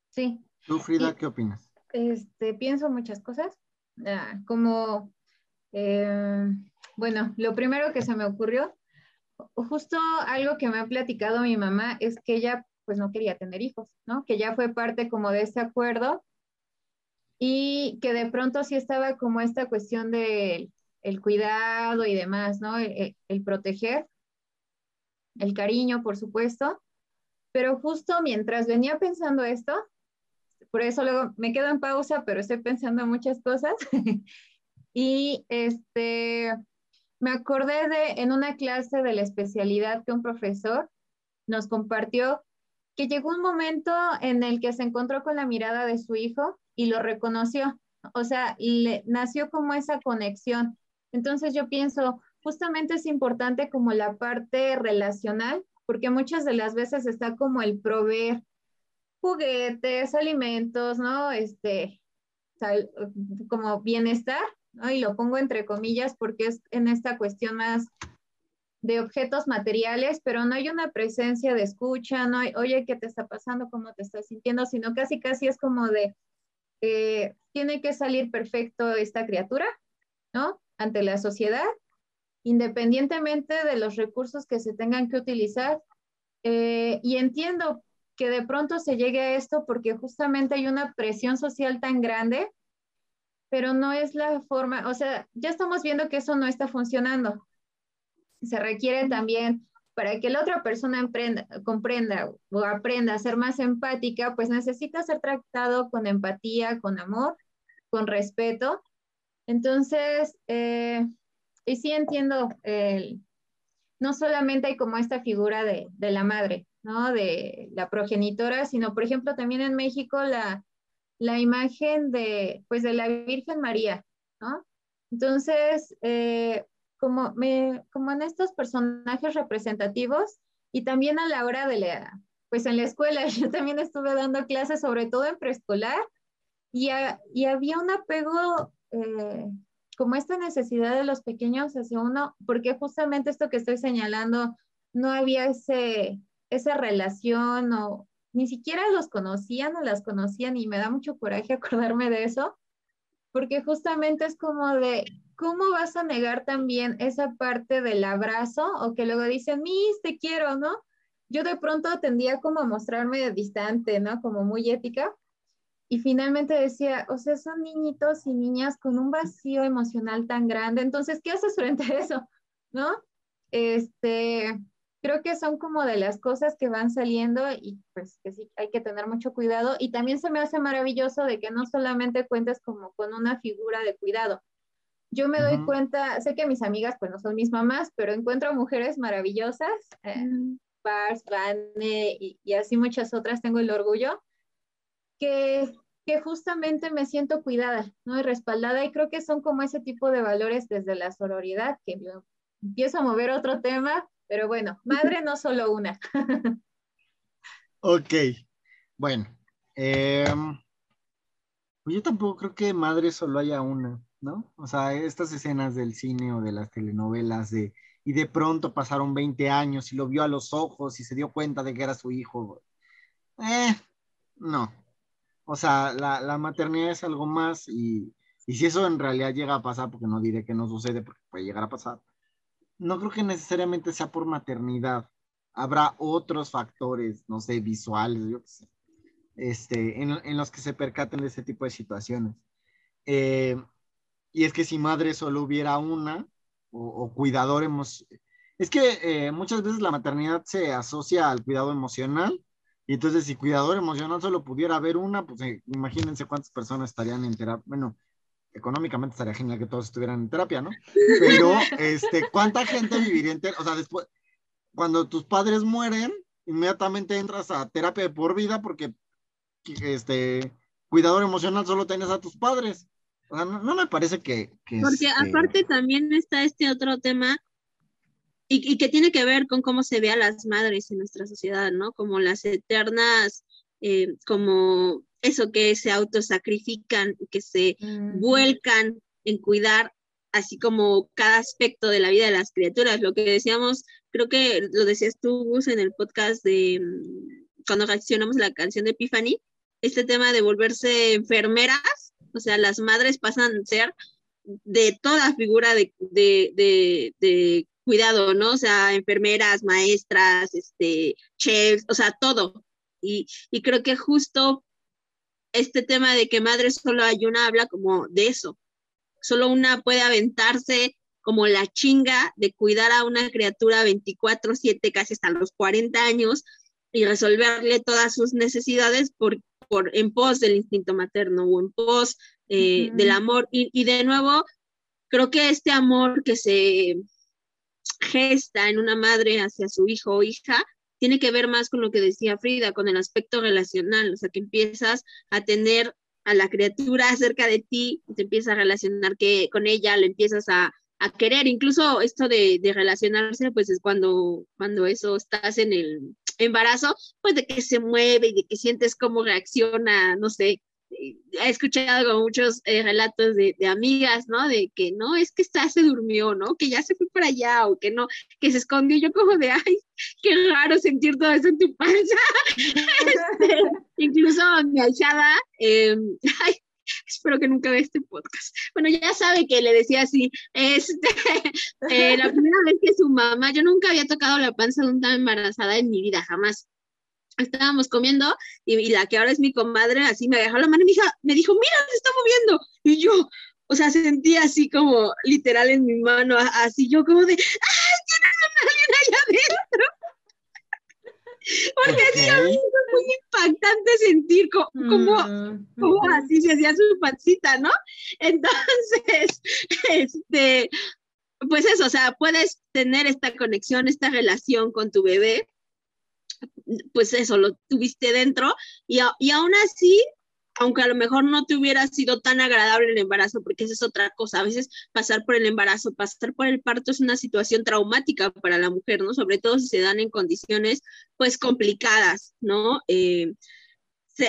S3: Sí.
S1: ¿Tú, Frida, qué opinas?
S3: Este, pienso muchas cosas, ah, como, eh, bueno, lo primero que se me ocurrió justo algo que me ha platicado mi mamá es que ella pues no quería tener hijos, ¿no? Que ya fue parte como de ese acuerdo y que de pronto sí estaba como esta cuestión de el cuidado y demás, ¿no? El, el proteger, el cariño, por supuesto, pero justo mientras venía pensando esto, por eso luego me quedo en pausa, pero estoy pensando muchas cosas. y este, me acordé de en una clase de la especialidad que un profesor nos compartió que llegó un momento en el que se encontró con la mirada de su hijo y lo reconoció. O sea, le nació como esa conexión. Entonces yo pienso, justamente es importante como la parte relacional, porque muchas de las veces está como el proveer juguetes, alimentos, ¿no? Este, como bienestar, y lo pongo entre comillas porque es en esta cuestión más de objetos materiales, pero no hay una presencia de escucha, no hay, oye, ¿qué te está pasando? ¿Cómo te estás sintiendo? Sino casi, casi es como de, eh, tiene que salir perfecto esta criatura, ¿no? Ante la sociedad, independientemente de los recursos que se tengan que utilizar. Eh, y entiendo que de pronto se llegue a esto porque justamente hay una presión social tan grande, pero no es la forma, o sea, ya estamos viendo que eso no está funcionando. Se requiere también para que la otra persona emprenda, comprenda o aprenda a ser más empática, pues necesita ser tratado con empatía, con amor, con respeto. Entonces, eh, y sí entiendo, no solamente hay como esta figura de, de, la madre, ¿no? De la progenitora, sino, por ejemplo, también en México la, la imagen de, pues, de la Virgen María, ¿no? Entonces, eh, como, me, como en estos personajes representativos y también a la hora de la, pues en la escuela, yo también estuve dando clases, sobre todo en preescolar, y, y había un apego, eh, como esta necesidad de los pequeños hacia uno, porque justamente esto que estoy señalando, no había ese, esa relación o ni siquiera los conocían o las conocían y me da mucho coraje acordarme de eso, porque justamente es como de, ¿cómo vas a negar también esa parte del abrazo o que luego dicen, mis, te quiero, ¿no? Yo de pronto tendía como a mostrarme distante, ¿no? Como muy ética. Y finalmente decía, o sea, son niñitos y niñas con un vacío emocional tan grande. Entonces, ¿qué haces frente a eso? ¿No? Este, creo que son como de las cosas que van saliendo y pues que sí hay que tener mucho cuidado. Y también se me hace maravilloso de que no solamente cuentes como con una figura de cuidado, yo me doy cuenta, sé que mis amigas pues no son mis mamás, pero encuentro mujeres maravillosas, eh, Pars, Vane y, así muchas otras, tengo el orgullo, que, justamente me siento cuidada, ¿no? Y respaldada y creo que son como ese tipo de valores desde la sororidad, que empiezo a mover otro tema, pero bueno, madre no solo una.
S1: ok, bueno. Em, pues yo tampoco creo que madre solo haya una. ¿no? O sea, estas escenas del cine o de las telenovelas de, y de pronto pasaron 20 años y lo vio a los ojos y se dio cuenta de que era su hijo. Eh, no. O sea, la, maternidad es algo más y, y, si eso en realidad llega a pasar, porque no diré que no sucede, porque puede llegar a pasar, no creo que necesariamente sea por maternidad. Habrá otros factores, no sé, visuales, yo qué sé, este, en, en los que se percaten de ese tipo de situaciones. Eh, y es que si madre solo hubiera una, o, cuidador emocional, es que eh, muchas veces la maternidad se asocia al cuidado emocional, y entonces si cuidador emocional solo pudiera haber una, pues eh, imagínense cuántas personas estarían en terapia, bueno, económicamente estaría genial que todos estuvieran en terapia, ¿no? Pero, este, ¿cuánta gente viviría en terapia? O sea, después, cuando tus padres mueren, inmediatamente entras a terapia de por vida porque, este, cuidador emocional solo tienes a tus padres no, me parece que...
S2: Porque este aparte también está este otro tema y, que tiene que ver con cómo se ve a las madres en nuestra sociedad, ¿no? Como las eternas, eh, como eso que se autosacrifican, que se vuelcan en cuidar así como cada aspecto de la vida de las criaturas. Lo que decíamos, creo que lo decías tú, Gus, en el podcast de mm, cuando reaccionamos la canción de Epiphany, este tema de volverse enfermeras o sea, las madres pasan a ser de toda figura de, cuidado, ¿no? O sea, enfermeras, maestras, este, chefs, o sea, todo. Y, creo que justo este tema de que madre solo hay una habla como de eso. Solo una puede aventarse como la chinga de cuidar a una criatura 24/7 casi hasta los 40 años y resolverle todas sus necesidades por, por, en pos del instinto materno o en pos eh, del amor. Y, y, de nuevo, creo que este amor que se gesta en una madre hacia su hijo o hija tiene que ver más con lo que decía Frida, con el aspecto relacional, o sea, que empiezas a tener a la criatura cerca de ti, te empiezas a relacionar que, con ella, le empiezas a, a querer, incluso esto de, de, relacionarse, pues es cuando, cuando eso estás en el embarazo, pues de que se mueve y de que sientes cómo reacciona, no sé, he escuchado muchos eh, relatos de, amigas, ¿no? De que no, es que está, se durmió, ¿no? Que ya se fue para allá o que no, que se escondió. Yo como de, ay, qué raro sentir todo eso en tu panza. Este, incluso mi alzada, em, ay, espero que nunca vea este podcast. Bueno, ya sabe que le decía así, este, eh, la primera vez que su mamá, yo nunca había tocado la panza de una embarazada en mi vida, jamás estábamos comiendo y, la que ahora es mi comadre así me dejó la mano y me dijo, me dijo, mira, se está moviendo. Y yo, o sea, sentí así como literal en mi mano, así yo como de, ¡ay, tienes una alien allá adentro! Porque okay. así muy impactante sentir como, mm. así se hacía su pancita, ¿no? Entonces, este, pues eso, o sea, puedes tener esta conexión, esta relación con tu bebé, pues eso, lo tuviste dentro y, y aún así aunque a lo mejor no te hubiera sido tan agradable el embarazo, porque esa es otra cosa. A veces pasar por el embarazo, pasar por el parto es una situación traumática para la mujer, ¿no? Sobre todo si se dan en condiciones, pues, complicadas, ¿no? Eh,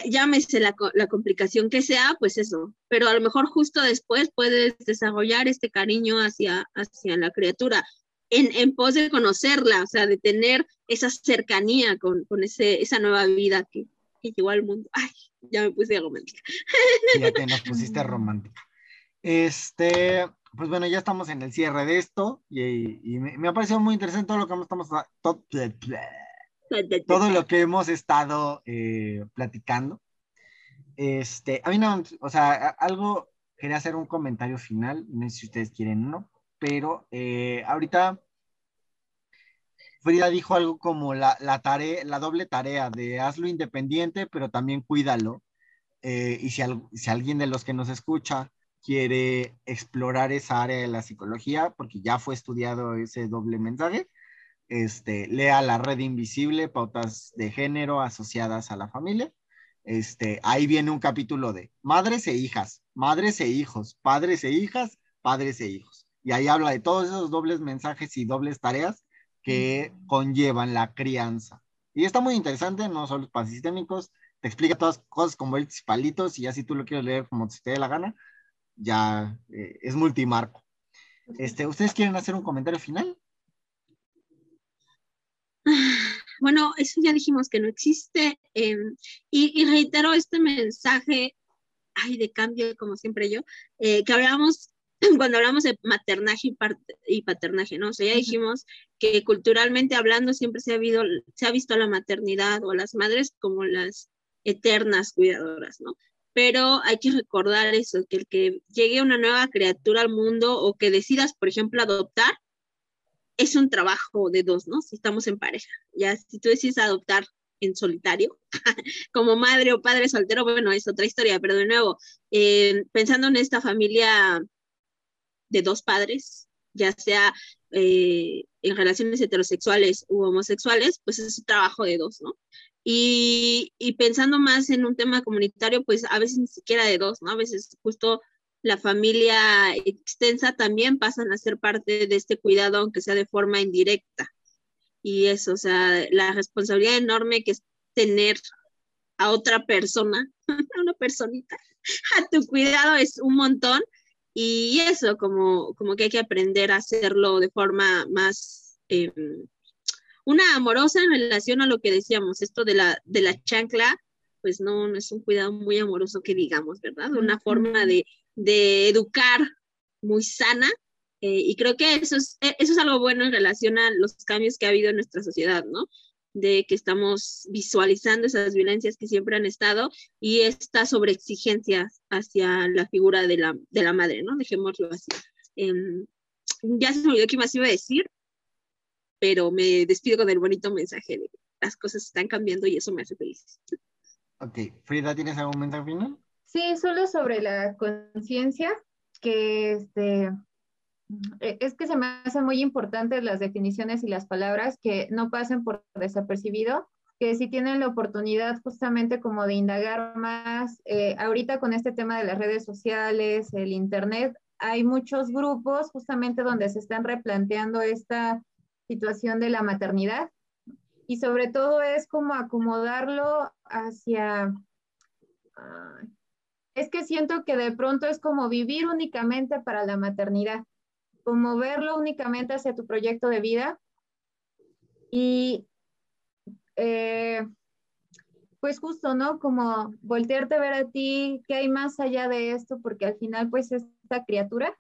S2: llámese la, la, complicación que sea, pues eso, pero a lo mejor justo después puedes desarrollar este cariño hacia, hacia la criatura. En, en pos de conocerla, o sea, de tener esa cercanía con, con ese, esa nueva vida que, que llegó al mundo. Ay, ya me puse romántica.
S1: Ya te nos pusiste romántica. Este, pues bueno, ya estamos en el cierre de esto y, me, ha parecido muy interesante todo lo que estamos todo, todo lo que hemos estado eh, platicando. Este, a mí no, o sea, algo, quería hacer un comentario final, no sé si ustedes quieren o no, pero eh, ahorita Frida dijo algo como la, tarea, la doble tarea de hazlo independiente, pero también cuídalo. Eh, y si, si alguien de los que nos escucha quiere explorar esa área de la psicología, porque ya fue estudiado ese doble mensaje, este, lea La Red Invisible, Pautas de Género asociadas a la familia. Este, ahí viene un capítulo de madres e hijas, madres e hijos, padres e hijas, padres e hijos. Y ahí habla de todos esos dobles mensajes y dobles tareas que conllevan la crianza. Y está muy interesante, no solo para sistémicos, te explica todas cosas como el palitos y ya si tú lo quieres leer como te dé la gana, ya eh, es multimarco. Este, ¿Ustedes quieren hacer un comentario final?
S2: Bueno, eso ya dijimos que no existe. Em, y, reitero este mensaje, ay, de cambio, como siempre yo, eh, que hablábamos cuando hablamos de maternaje y, paternaje, ¿no? O sea, ya dijimos que culturalmente hablando siempre se ha, habido, se ha visto a la maternidad o a las madres como las eternas cuidadoras, ¿no? Pero hay que recordar eso, que el que llegue una nueva criatura al mundo o que decidas, por ejemplo, adoptar, es un trabajo de dos, ¿no? Si estamos en pareja. Ya, si tú decides adoptar en solitario, como madre o padre soltero, bueno, es otra historia, pero de nuevo, eh, pensando en esta familia de dos padres, ya sea eh, en relaciones heterosexuales u homosexuales, pues es un trabajo de dos, ¿no? Y, y, pensando más en un tema comunitario, pues a veces ni siquiera de dos, ¿no? A veces justo la familia extensa también pasan a ser parte de este cuidado, aunque sea de forma indirecta. Y eso, o sea, la responsabilidad enorme que es tener a otra persona, a una personita, a tu cuidado es un montón y eso, como, como que hay que aprender a hacerlo de forma más, em, una amorosa en relación a lo que decíamos, esto de la, de la chancla, pues no, no es un cuidado muy amoroso que digamos, ¿verdad? Una forma de, de educar muy sana. Eh, y creo que eso es, e, eso es algo bueno en relación a los cambios que ha habido en nuestra sociedad, ¿no? De que estamos visualizando esas violencias que siempre han estado y esta sobreexigencia hacia la figura de la, de la madre, ¿no? Dejémoslo así. Em, ya se me olvidó qué más iba a decir, pero me despido con el bonito mensaje de que las cosas están cambiando y eso me hace feliz.
S1: Ok, Frida, ¿tienes algún mensaje final?
S3: Sí, solo sobre la conciencia, que este, eh, es que se me hacen muy importantes las definiciones y las palabras que no pasen por desapercibido, que si tienen la oportunidad justamente como de indagar más, eh, ahorita con este tema de las redes sociales, el Internet, hay muchos grupos justamente donde se están replanteando esta situación de la maternidad. Y sobre todo es como acomodarlo hacia... es que siento que de pronto es como vivir únicamente para la maternidad como verlo únicamente hacia tu proyecto de vida y eh, pues justo, ¿no? Como voltearte a ver a ti, qué hay más allá de esto, porque al final pues esta criatura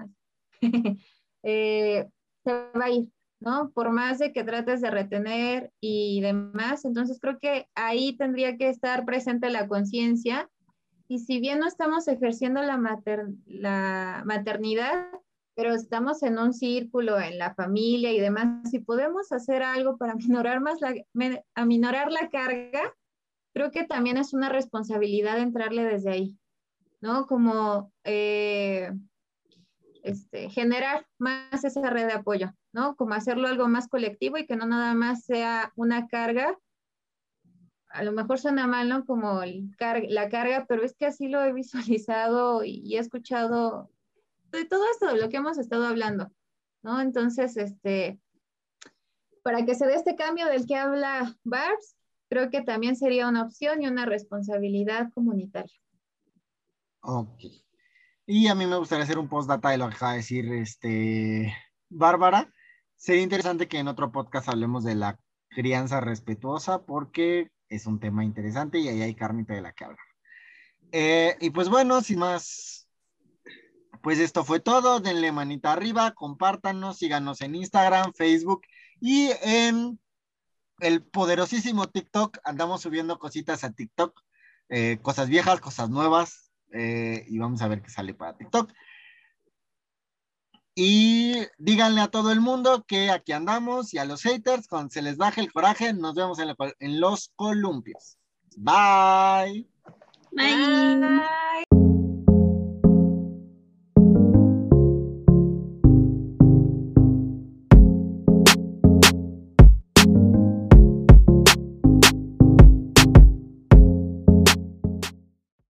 S3: eh, se va a ir ¿no? Por más de que trates de retener y demás, entonces creo que ahí tendría que estar presente la conciencia. Y si bien no estamos ejerciendo la, la maternidad, pero estamos en un círculo, en la familia y demás, si podemos hacer algo para minorar, más la, aminorar la carga, creo que también es una responsabilidad entrarle desde ahí, ¿no? Como eh, este, generar más esa red de apoyo, ¿no? Como hacerlo algo más colectivo y que no nada más sea una carga. A lo mejor suena mal, ¿no? Como la carga, pero es que así lo he visualizado y he escuchado de todo esto de lo que hemos estado hablando, ¿no? Entonces, este, para que se dé este cambio del que habla Barbs, creo que también sería una opción y una responsabilidad comunitaria.
S1: Ok. Y a mí me gustaría hacer un postdata de lo que acaba de decir este, Bárbara. Sería interesante que en otro podcast hablemos de la crianza respetuosa porque es un tema interesante y ahí hay carnita de la que hablar. Eh, y pues bueno, sin más pues esto fue todo. Denle manita arriba, compártanos, síganos en Instagram, Facebook y en el poderosísimo TikTok. Andamos subiendo cositas a TikTok, eh, cosas viejas, cosas nuevas, eh, y vamos a ver qué sale para TikTok. Y díganle a todo el mundo que aquí andamos y a los haters, cuando se les baje el coraje, nos vemos en, en los columpios. Bye.
S2: Bye.